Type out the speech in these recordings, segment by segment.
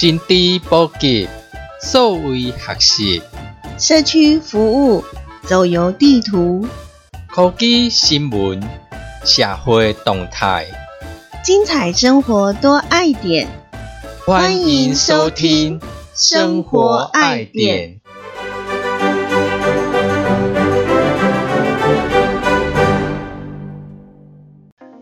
新知普及，数位学习，社区服务，走游地图，科技新闻，社会动态，精彩生活多爱点。欢迎收听《生活爱点》。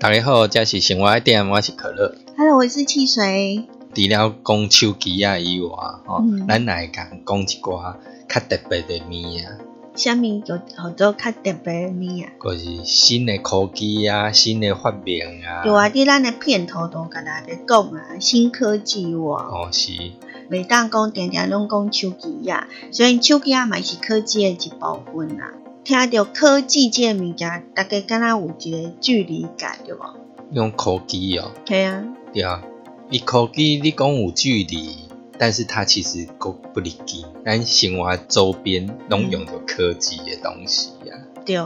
大家好，这是生活爱点，我是可乐。Hello，我是汽水。除了讲手机啊以外，吼、嗯咱来讲讲一寡较特别的物啊，下面有好多较特别的物啊。就是新的科技啊、新的发明啊。有啊，伫咱的片头都甲大家讲啊，新科技哇，哦，是，袂当讲定定拢讲手机啊，虽然手机啊嘛是科技的一部分啊。听到科技这个物件，大家敢若有一个距离感，对无？用科技哦，对啊，对啊，伊科技你讲有距离，但是它其实够不离近，咱生活周边拢用着科技的东西啊。对。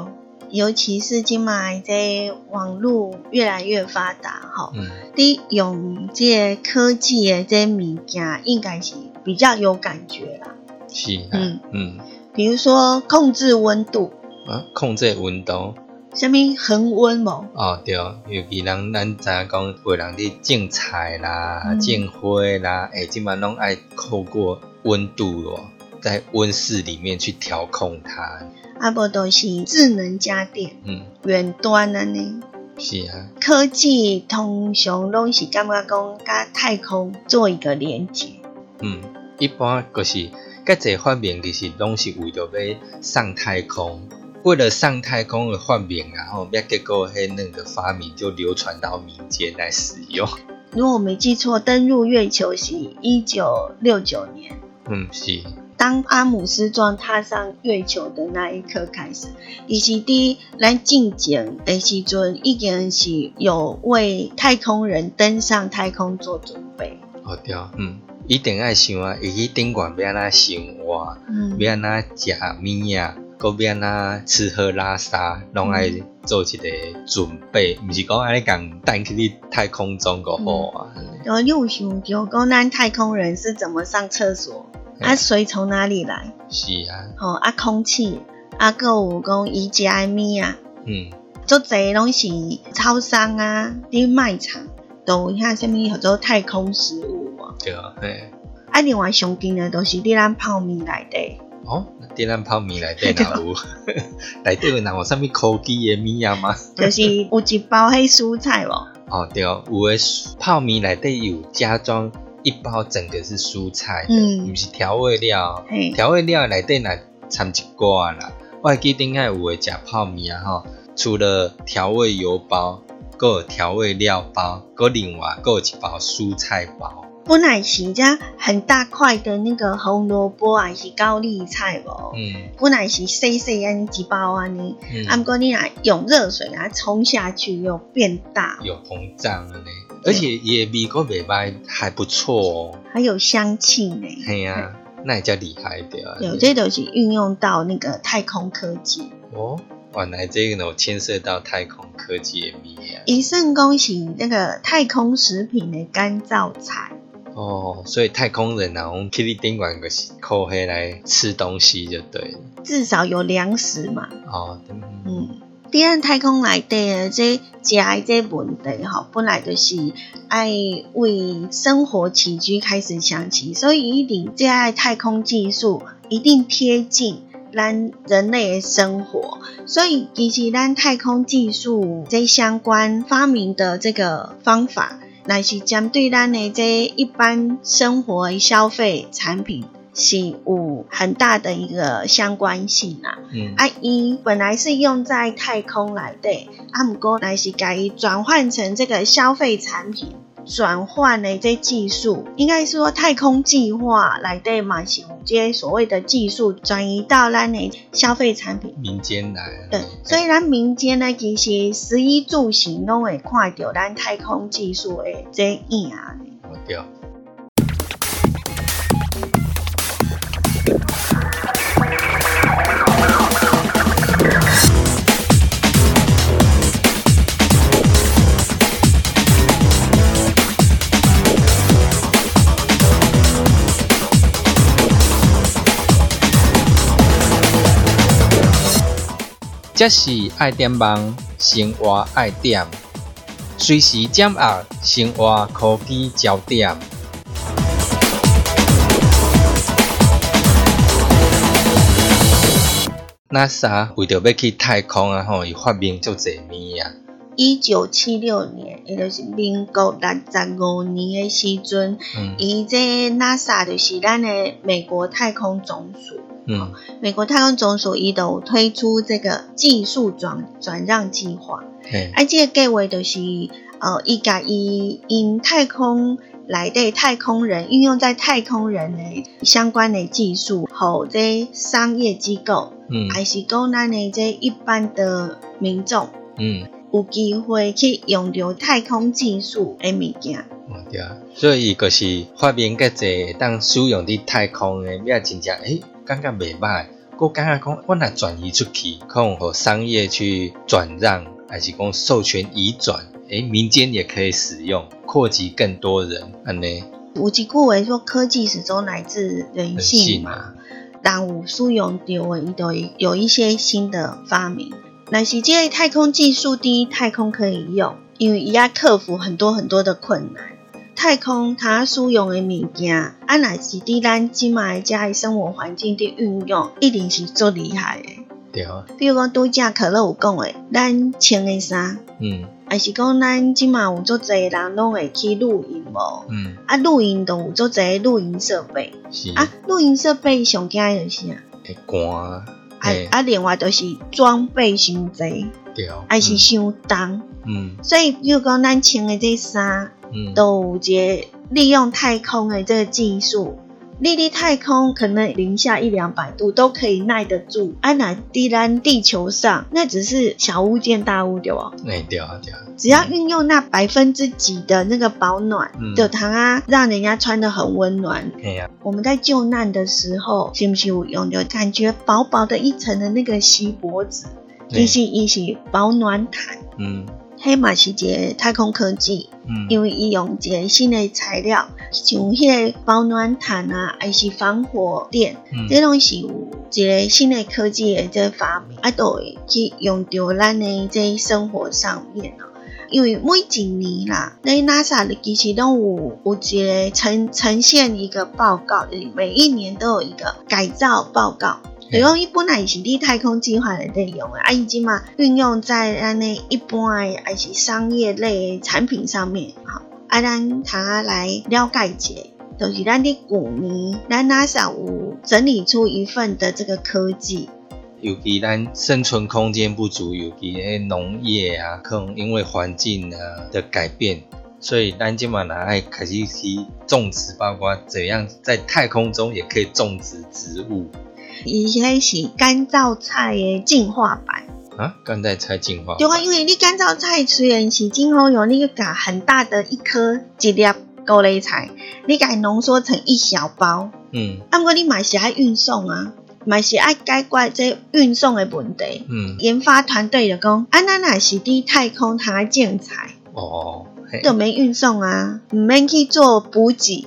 尤其是今麦这网络越来越发达，吼，嗯，你用这个科技的这物件，应该是比较有感觉啦。是啊，嗯嗯比如说控制温度，啊，控制温度。什么恒温无？哦，对，尤其人咱知影讲，有人咧种菜啦、嗯种花啦，诶，即满拢爱透过温度咯，在温室里面去调控它。啊，无都是智能家电嗯，远端安尼。是啊，科技通常拢是感觉讲甲太空做一个连接。嗯，一般就是甲这发明其实拢是为着要上太空。为了上太空的发明，然后要结果迄那个发明就流传到民间来使用。如果我没记错，登陆月球是一九六九年。嗯，是，当阿姆斯壮踏上月球的那一刻开始，伊是伫咱进前的时阵，已经是有为太空人登上太空做准备。哦对，嗯，一定爱想啊，伊去顶悬要安怎生活。嗯，要安怎食物啊，搁要安怎吃喝拉撒，拢爱做一个准备，毋是讲安尼共带去你太空中个好啊。你有想着讲咱太空人是怎么上厕所？啊，水从哪里来？是啊，吼、啊，空气，啊，搁有讲伊食的物啊，嗯，足侪拢是超商啊，伫卖场都有遐什物叫做太空食物啊。对啊，嘿，啊，另外上近的都是伫咱泡面内底。哦，伫咱泡面内底哪有，内底有若有啥物科技的物啊吗？就是有一包迄蔬菜无，哦，对，有诶泡面内底有加装一包整个是蔬菜的，嗯毋是调味料。调味料内底若掺一寡啦。我会记顶下有诶食泡面啊吼，除了调味油包，搁有调味料包，搁另外搁有一包蔬菜包。本来是只很大块的那个红萝卜还是高丽菜哦，嗯本来是细细安尼一包安尼，啊，嗯，毋过你若用热水啊冲下去又变大，有膨胀了呢，而且也味个袂歹，还不错哦。还有香气呢。嘿啊，那也叫厉害的啊。有这都是运用到那个太空科技。哦，原来这个有牵涉到太空科技的物啊。以圣恭喜那个太空食品的干燥菜，哦，所以太空人啊，我们去你顶管个扣黑来吃东西就对了。至少有粮食嘛。哦，嗯嗯，伫咱太空内底的这食的这问题吼，本来就是爱为生活起居开始想起，所以一定这爱太空技术一定贴近咱人类的生活。所以其实咱太空技术这相关发明的这个方法，乃是针对咱的这一般生活消费产品。是有很大的一个相关性啊！嗯啊，伊本来是用在太空来的，啊，毋过乃是甲伊转换成这个消费产品，转换的这技术，应该说太空计划来对嘛，是有这些所谓的技术转移到咱的消费产品。民间来。对，所以咱民间呢，其实食衣住行拢会看到咱太空技术的这影对。这是爱点网生活爱点，随时掌握生活科技焦点。NASA 为着要去太空啊，吼，伊发明足侪物啊。一九七六年，也就是民国六十五年的时阵，伊这 NASA 就是咱的美国太空总署。嗯，美国太空总署伊都推出这个技术转转让计划。嗯，啊，这个计划就是呃，伊甲伊因太空来的太空人运用在太空人的相关的技术，和这商业机构，嗯，还是讲咱的这一般的民众，嗯。有机会去用到太空技术的物件。哦，对啊，所以伊就是发明个侪当使用伫太空的，也真正诶，感觉袂歹。我感觉讲，我若转移出去，可能和商业去转让，还是讲授权移转，诶，民间也可以使用，扩及更多人，安尼。有一句话说，科技始终来自人性嘛。当有使用到的，伊都会有一些新的发明。那是这太空技术，第一太空可以用，因为伊要克服很多很多的困难。太空它使用的物件，啊，乃是伫咱即卖遮的生活环境的运用，一定是足厉害的。对啊。比如讲，拄则可乐有讲的，咱穿的衫，嗯，还是讲咱即卖有足侪人拢会去露营无？嗯。啊，露营都有足侪露营设备。是。啊，露营设备上惊的是啥？会寒。啊啊！另外就是装备伤侪，对，还是伤重，嗯，所以比如讲咱穿的这衫，嗯，都有个利用太空的这个技术。离离太空可能零下一两百度都可以耐得住，安那地咱地球上那只是小巫见大巫对吧？对对啊。只要运用那百分之几的那个保暖，就糖啊，让人家穿的很温暖。对呀。我们在救难的时候，是不是有用就感觉薄薄的一层的那个锡箔纸，一是一是保暖毯。嗯。黑马是个太空科技，因为伊用一个新的材料，像迄个保暖毯啊，还是防火垫，这种是有一个新的科技的这发明，啊，都会去用到咱的这生活上面哦。因为每一年啦，那 NASA 的其实都有有一个呈呈现一个报告，每一年都有一个改造报告。比如伊本来是伫太空计划的内容啊，伊即嘛运用在安尼一般的还是商业类产品上面，好，啊，咱他来了解者，就是咱的古年，咱 NASA 有整理出一份的这个科技，尤其咱生存空间不足，尤其诶农业啊，可能因为环境啊的改变，所以咱即嘛拿爱开始去种植，包括怎样在太空中也可以种植植物。伊迄是干燥菜的进化版啊，干燥菜进化。对啊，因为你干燥菜虽然是真好用，你个夹很大的一颗一粒高丽菜，你甲浓缩成一小包，嗯，啊，不过你买是爱运送啊，买是爱解决这运送的问题。嗯，研发团队就讲，啊，咱若是伫太空它建材，哦，都没运送啊，唔免去做补给。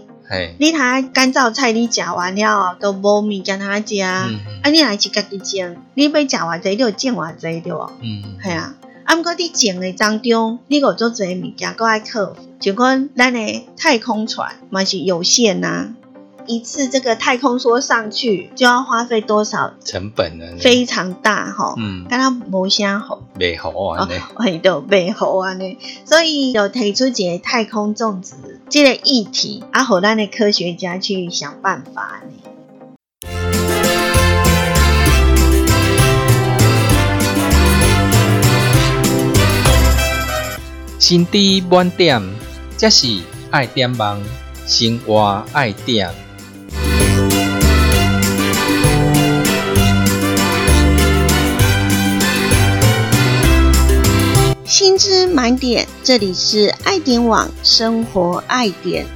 你睇干燥菜，你食完了都无物件通食，啊，你来是家己种，你要食偌济，你就种偌济对无？嗯，系啊。啊，毋过你种的当中，你有做侪物件，搁爱克服，就讲咱的太空船嘛是有限呐。一次这个太空梭上去就要花费多少成本呢？非常大哈，嗯，刚刚无啥好，未好啊，哎，都未好啊呢，所以有提出一个太空种植这个议题，啊，好咱的科学家去想办法呢。心知满点，这是爱点网，生活爱点。新知满点，这里是爱点网生活爱点。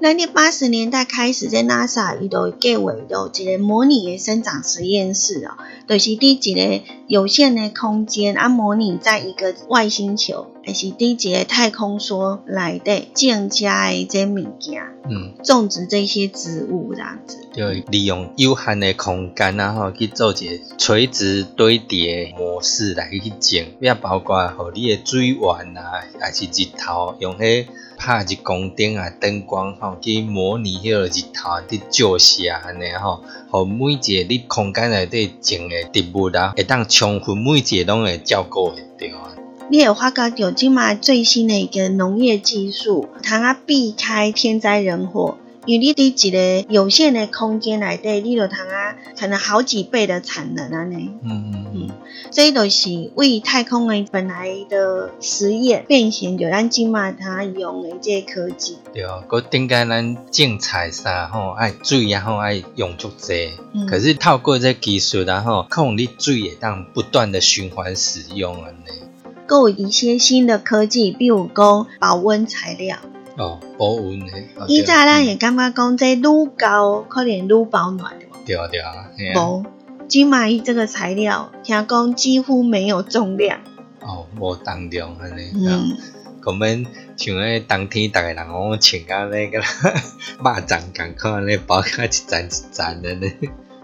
那你八十年代开始，在 NASA 伊都计划有一个模拟的生长实验室哦，就是伫一个有限的空间啊，模拟在一个外星球，还是伫一个太空梭内底种植的这物件，嗯，种植这些植物这样子。就利用有限的空间啊，吼去做一个垂直堆叠的模式来去种，也包括互你的水源啊，也是日头用迄拍日光灯啊、灯光吼去模拟迄个日头伫照射安尼吼，互每一个你空间内底种的植物啊，会当充分每一个拢会照顾会着啊。你有发觉到今嘛最新的一个农业技术，通啊避开天灾人祸。因为你伫一个有限的空间内底，你就通啊可能好几倍的产能安尼。嗯嗯嗯，这就是为太空的本来的实验变形，就咱今嘛通啊用的这个科技。对，佮顶间咱种菜啥吼，爱水然后爱用足济。嗯可是透过这技术，然后控你水会当不断的循环使用安尼。还有一些新的科技，比如讲保温材料。哦，保温的。哦以前咱会感觉讲这愈高可能愈保暖的嘛，对对啊，对啊无。今嘛伊这个材料，听讲几乎没有重量。哦，无重量安尼。嗯，咁免像迄冬天，逐个人讲穿甲那个 肉粽共款安尼包甲一层一层的呢。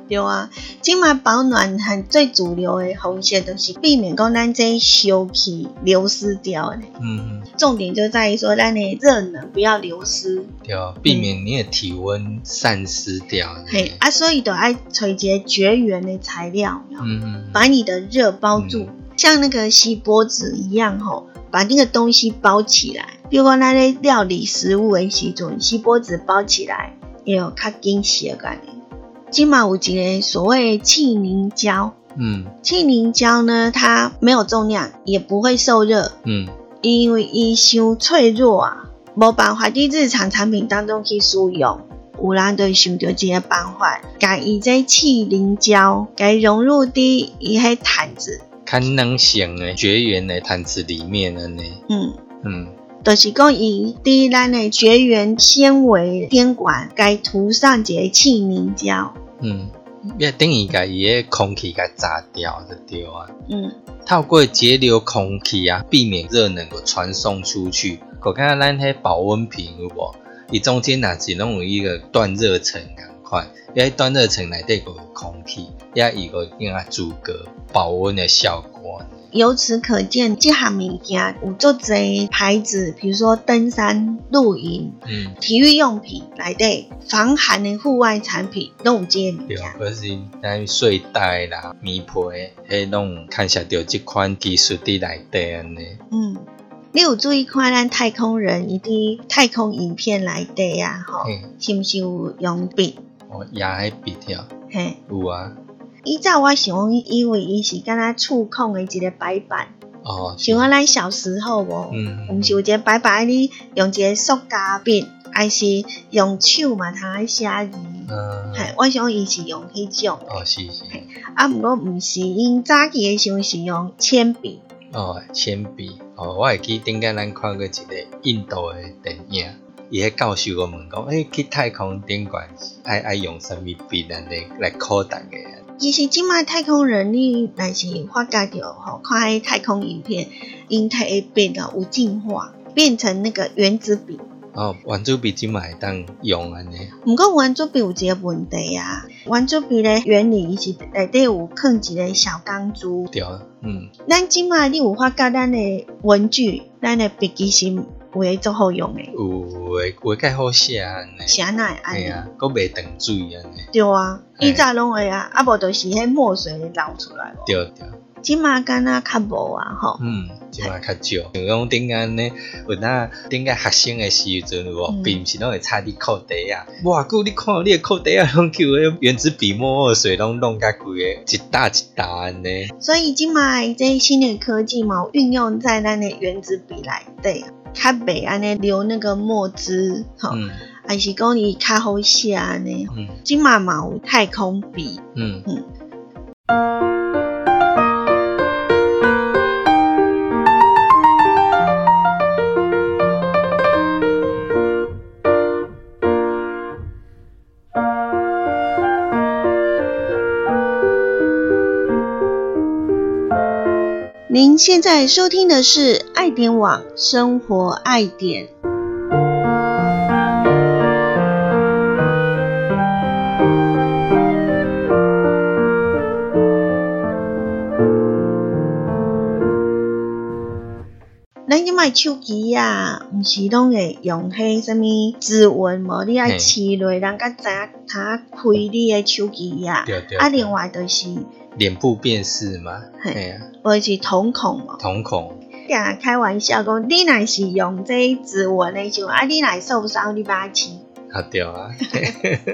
对啊。今嘛保暖很最主流的方式，就是避免讲咱这休气流失掉的。嗯，重点就在于说，咱的热能不要流失。对，避免你的体温散失掉。嘿啊，所以都爱找一个绝缘的材料，嗯嗯，把你的热包住，像那个锡箔纸一样吼，把那个东西包起来。比如讲，咱咧料理食物的时阵，锡箔纸包起来，也有较紧实的概念。今嘛有一个所谓的气凝胶，嗯。气凝胶呢，它没有重量，也不会受热，嗯。因为伊伤脆弱啊，无办法伫日常产品当中去使用。有人就想到一个办法，甲伊这气凝胶，给融入伫伊迄毯子，看能型诶绝缘诶毯子里面安尼。嗯，嗯。就是讲伊伫咱诶绝缘纤维边管，该涂上一个气凝胶，嗯，也等于甲伊个空气甲炸掉就对啊。嗯，透过节流空气啊，避免热能够传送出去。我看咱迄保温瓶有无？伊中间若是拢有一个断热层共款，伊迄断热层内底个有空气，也伊个用啊阻隔保温的效果。由此可见，这项物件有做侪牌子，比如说登山、露营、嗯，体育用品内底，防寒的户外产品都有这个物对件。，可是咱睡袋啦、棉被，迄拢看下着即款技术伫内底安尼。嗯，你有注意看咱太空人伊伫太空影片内底啊，吼，是毋是有用笔？哦，压迄笔条嘿，有啊。依照我想讲，以为伊是敢若触控的一个白板，哦，是像我咱小时候无，嗯，毋是有一个白板，你用一个塑胶笔，还是用手嘛，通来写字。嗯，嘿，我想伊是用迄种，哦，是是。啊，毋过毋是，因早期的时候是用铅笔。哦，铅笔哦，我会记顶间咱看过一个印度的电影，伊迄教授个问讲，诶、去太空顶悬爱爱用啥物笔来来来考大家啊？其实即卖太空人，你若是发觉着吼，看迄太空影片，因体会变到有进化，变成那个原子笔。哦，圆珠笔即卖会当用安尼，毋过圆珠笔有一个问题啊，圆珠笔的原理伊是内底有藏一个小钢珠。对，嗯，咱即卖你有发觉咱的文具，咱的笔其实有诶足好用诶，有诶画较好写安尼，写哪会安尼？啊，佫袂断水安尼，对啊，嘿。以早拢会啊，啊无就是迄墨水流出来无。对对，即卖敢若较无啊吼。嗯，即嘛较少，像讲顶安尼，有那顶个学生诶时阵有无，嗯。并毋是拢会插伫裤底啊，偌久你看你诶裤底啊，拢叫迄原子笔墨墨水拢弄甲规个一沓一沓安尼。所以即卖这新的科技嘛，有运用在咱诶原子笔内底，较袂安尼流那个墨汁，吼、嗯。还是讲伊较好写安尼。嗯。即嘛嘛有太空笔，嗯。嗯您现在收听的是《爱爱点网生活爱点。咱即卖手机啊，毋是拢会用迄什物指纹无？你爱试落，人甲知影他开你诶手机啊。啊，另外就是脸部辨识嘛，嘿啊，我是瞳孔嘛。瞳孔。定开玩笑讲，你若是用这指纹诶时候，啊，你若受伤，你把它试。啊对啊。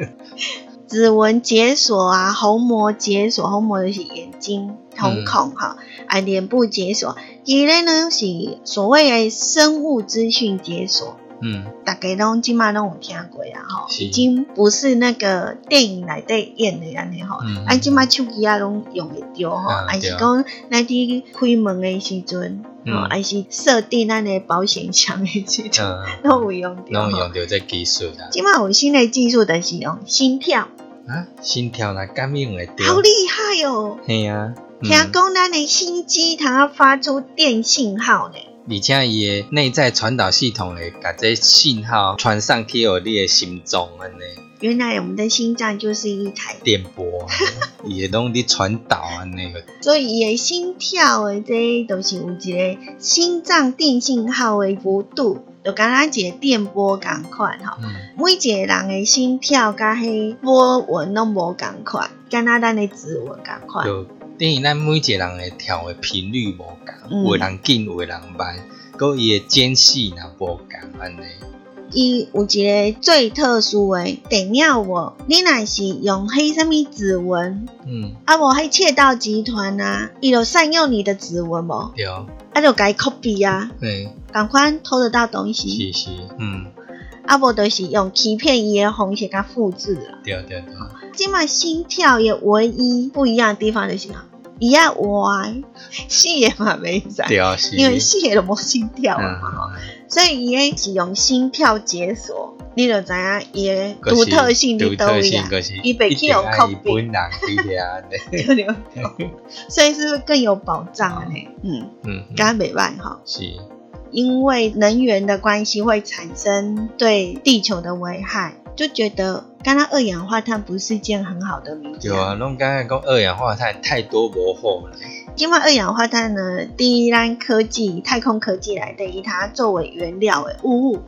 指纹解锁啊，虹膜解锁，虹膜就是眼睛、瞳孔哈，啊，脸部解锁，伊咧呢是所谓的生物资讯解锁。嗯，大家拢即马拢有听过啊，吼，已经不是那个电影内底演的安尼吼，啊，即马手机啊拢用会着吼，还是讲咱伫开门的时阵，吼，还是设定咱的保险箱的时阵，拢有用着，拢用着这技术啊。即马有新的技术，就是用心跳。啊，心跳来感应会着，好厉害哦！系啊，听讲咱的心机它发出电信号呢。而且伊诶内在传导系统会把这信号传上去到你诶心脏安尼。原来我们的心脏就是一台电波，伊会拢伫传导安尼个。所以伊诶心跳诶，这都是有一个心脏电信号诶幅度，就敢若一个电波共款吼。每一个人诶心跳甲迄波纹拢无共款，敢若咱诶指纹共款。等于咱每一个人的跳的频率无共，有人紧，有人慢，佮伊的间隙也无共安尼。伊有一个最特殊诶电鸟无？你若是用迄什物指纹，嗯，啊无迄窃盗集团啊，伊就善用你的指纹无？对，啊就改 copy 啊，对，赶快偷得到东西，是是，嗯，啊无就是用欺骗伊诶方式甲复制啊，对对对。即卖心跳也唯一不一样的地方就是啊。伊啊歪，死也嘛袂使，因为死也都无心跳嘛，所以伊诶是用心跳解锁，你就知影伊诶独特性伫倒位啊，伊袂去用靠边，对对，所以是不是更有保障呢？嗯。嗯，敢袂歹吼，是，因为能源的关系会产生对地球的危害。就觉得，刚刚二氧化碳不是件很好的名字。有啊，弄刚刚讲二氧化碳太多无好了。因为二氧化碳呢，第一单科技、太空科技来的，以它作为原料诶，呜呜，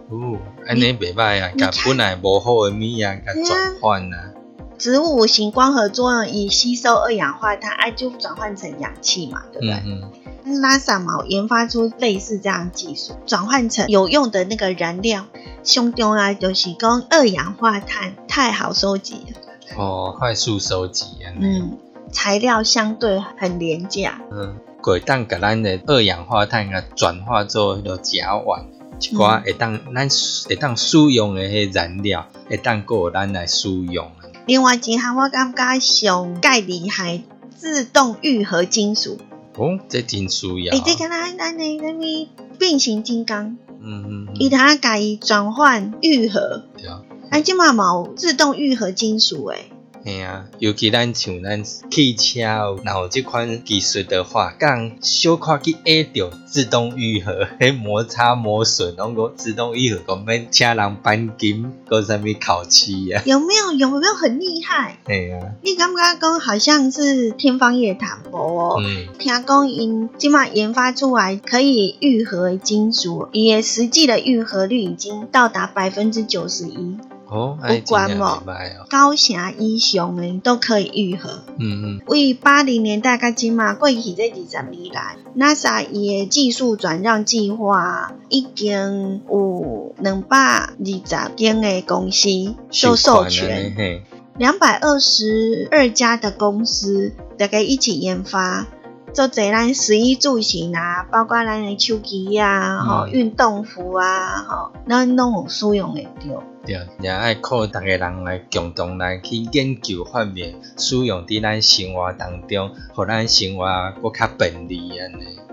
安尼袂歹啊，甲本来无好的物啊，甲转换啊。植物型光合作用以吸收二氧化碳，哎，就转换成氧气嘛，对不对？嗯嗯。NASA 嘛研发出类似这样技术，转换成有用的那个燃料。上重要就是讲二氧化碳太好收集哦，快速收集啊。嗯，材料相对很廉价。嗯，鬼当给咱的二氧化碳啊转化做迄个甲烷，一寡会当咱会当使用的迄燃料，会当够咱来使用。另外一项我感觉上介厉害，自动愈合金属。哦，这真需要。诶，这个咱咱的那咪变形金刚？嗯嗯，伊它改转换愈合，对啊，哎，即嘛冇自动愈合金属诶。系啊，尤其咱像咱汽车，然后这款技术的话，讲小可去下掉自动愈合，迄摩擦磨损，拢个自动愈合，讲免车人钣金，个啥物烤漆啊？有没有？有没有很厉害？嘿啊，你感觉讲好像是天方夜谭哦。嗯，听讲因即马研发出来可以愈合金属，也实际的愈合率已经到达百分之九十一。不管嘛，高峡以上的都可以愈合。嗯嗯，为八零年代至今嘛，过去这二十年来，NASA 伊的技术转让计划已经有两百二十间的公司受授权，两百二十二家的公司大概一起研发。做这咱食衣住行啊，包括咱的手机啊、吼运动服啊、吼，咱拢有使用的着。对，也爱靠逐个人来共同来去研究发明，使用伫咱生活当中，互咱生活搁较便利安尼。